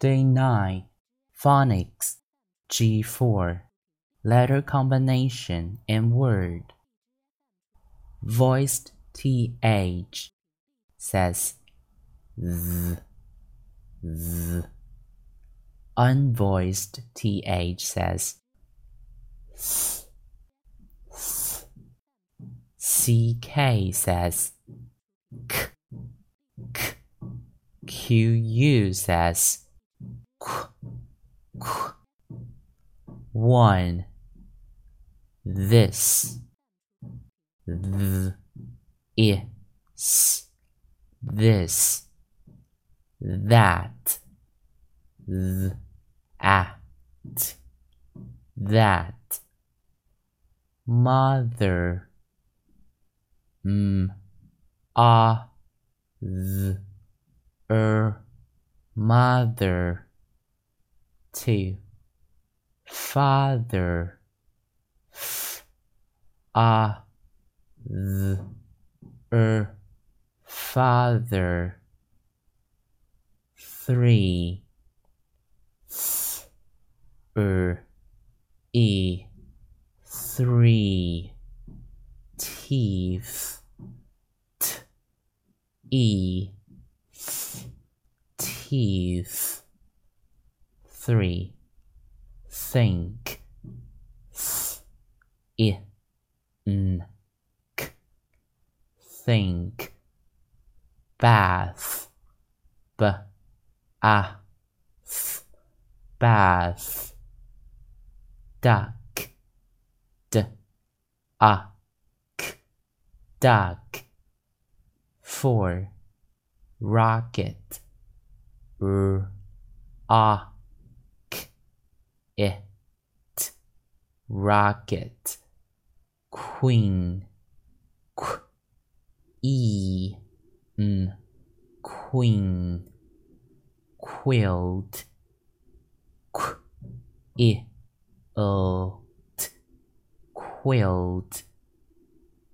Day 9 Phonics G4 Letter combination and word Voiced TH says Z Z Unvoiced TH says th, th. CK says k, k. QU says. One. This. Th is. This. That. Th at. That. Mother. M. A. Th er. Mother two father a er father three th er e three teeth t e teeth three. Think. Th i. N. K. Think. Bath. B. A. Th bath. Duck. D. A. K. Duck. Four. Rocket. R. A it. Rocket. Queen. Qu. E. N queen. Quilt. Qu. I. L. T. Quilt